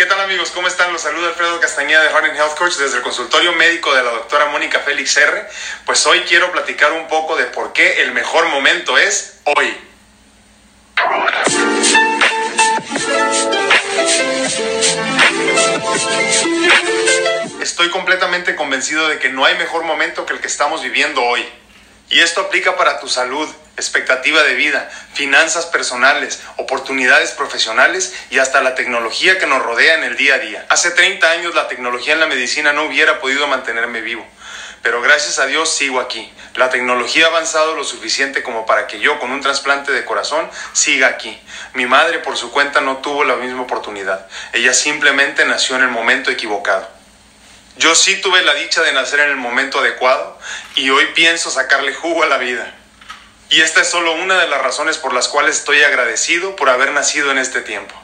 ¿Qué tal amigos? ¿Cómo están? Los saluda Alfredo Castañeda de Heart Health Coach desde el consultorio médico de la doctora Mónica Félix R. Pues hoy quiero platicar un poco de por qué el mejor momento es hoy. Estoy completamente convencido de que no hay mejor momento que el que estamos viviendo hoy. Y esto aplica para tu salud, expectativa de vida, finanzas personales, oportunidades profesionales y hasta la tecnología que nos rodea en el día a día. Hace 30 años la tecnología en la medicina no hubiera podido mantenerme vivo, pero gracias a Dios sigo aquí. La tecnología ha avanzado lo suficiente como para que yo con un trasplante de corazón siga aquí. Mi madre por su cuenta no tuvo la misma oportunidad. Ella simplemente nació en el momento equivocado. Yo sí tuve la dicha de nacer en el momento adecuado y hoy pienso sacarle jugo a la vida. Y esta es solo una de las razones por las cuales estoy agradecido por haber nacido en este tiempo.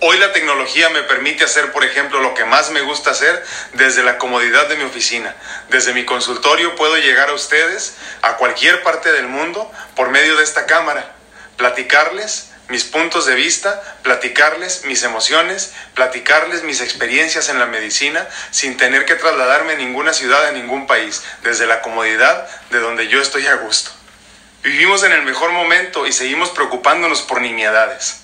Hoy la tecnología me permite hacer, por ejemplo, lo que más me gusta hacer desde la comodidad de mi oficina. Desde mi consultorio puedo llegar a ustedes, a cualquier parte del mundo, por medio de esta cámara, platicarles mis puntos de vista, platicarles mis emociones, platicarles mis experiencias en la medicina sin tener que trasladarme a ninguna ciudad, a ningún país, desde la comodidad de donde yo estoy a gusto. Vivimos en el mejor momento y seguimos preocupándonos por nimiedades,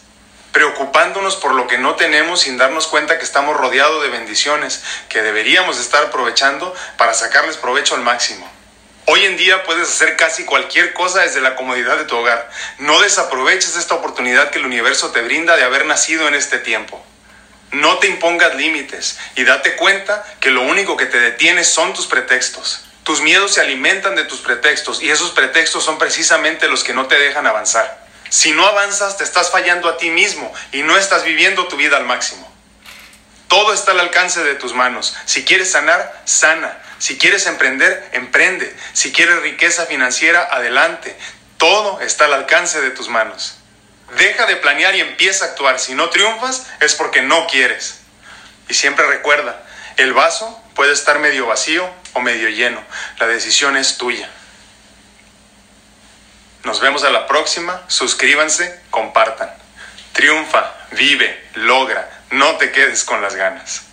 preocupándonos por lo que no tenemos sin darnos cuenta que estamos rodeados de bendiciones que deberíamos estar aprovechando para sacarles provecho al máximo. Hoy en día puedes hacer casi cualquier cosa desde la comodidad de tu hogar. No desaproveches esta oportunidad que el universo te brinda de haber nacido en este tiempo. No te impongas límites y date cuenta que lo único que te detiene son tus pretextos. Tus miedos se alimentan de tus pretextos y esos pretextos son precisamente los que no te dejan avanzar. Si no avanzas, te estás fallando a ti mismo y no estás viviendo tu vida al máximo. Todo está al alcance de tus manos. Si quieres sanar, sana. Si quieres emprender, emprende. Si quieres riqueza financiera, adelante. Todo está al alcance de tus manos. Deja de planear y empieza a actuar. Si no triunfas, es porque no quieres. Y siempre recuerda, el vaso puede estar medio vacío o medio lleno. La decisión es tuya. Nos vemos a la próxima. Suscríbanse, compartan. Triunfa, vive, logra. No te quedes con las ganas.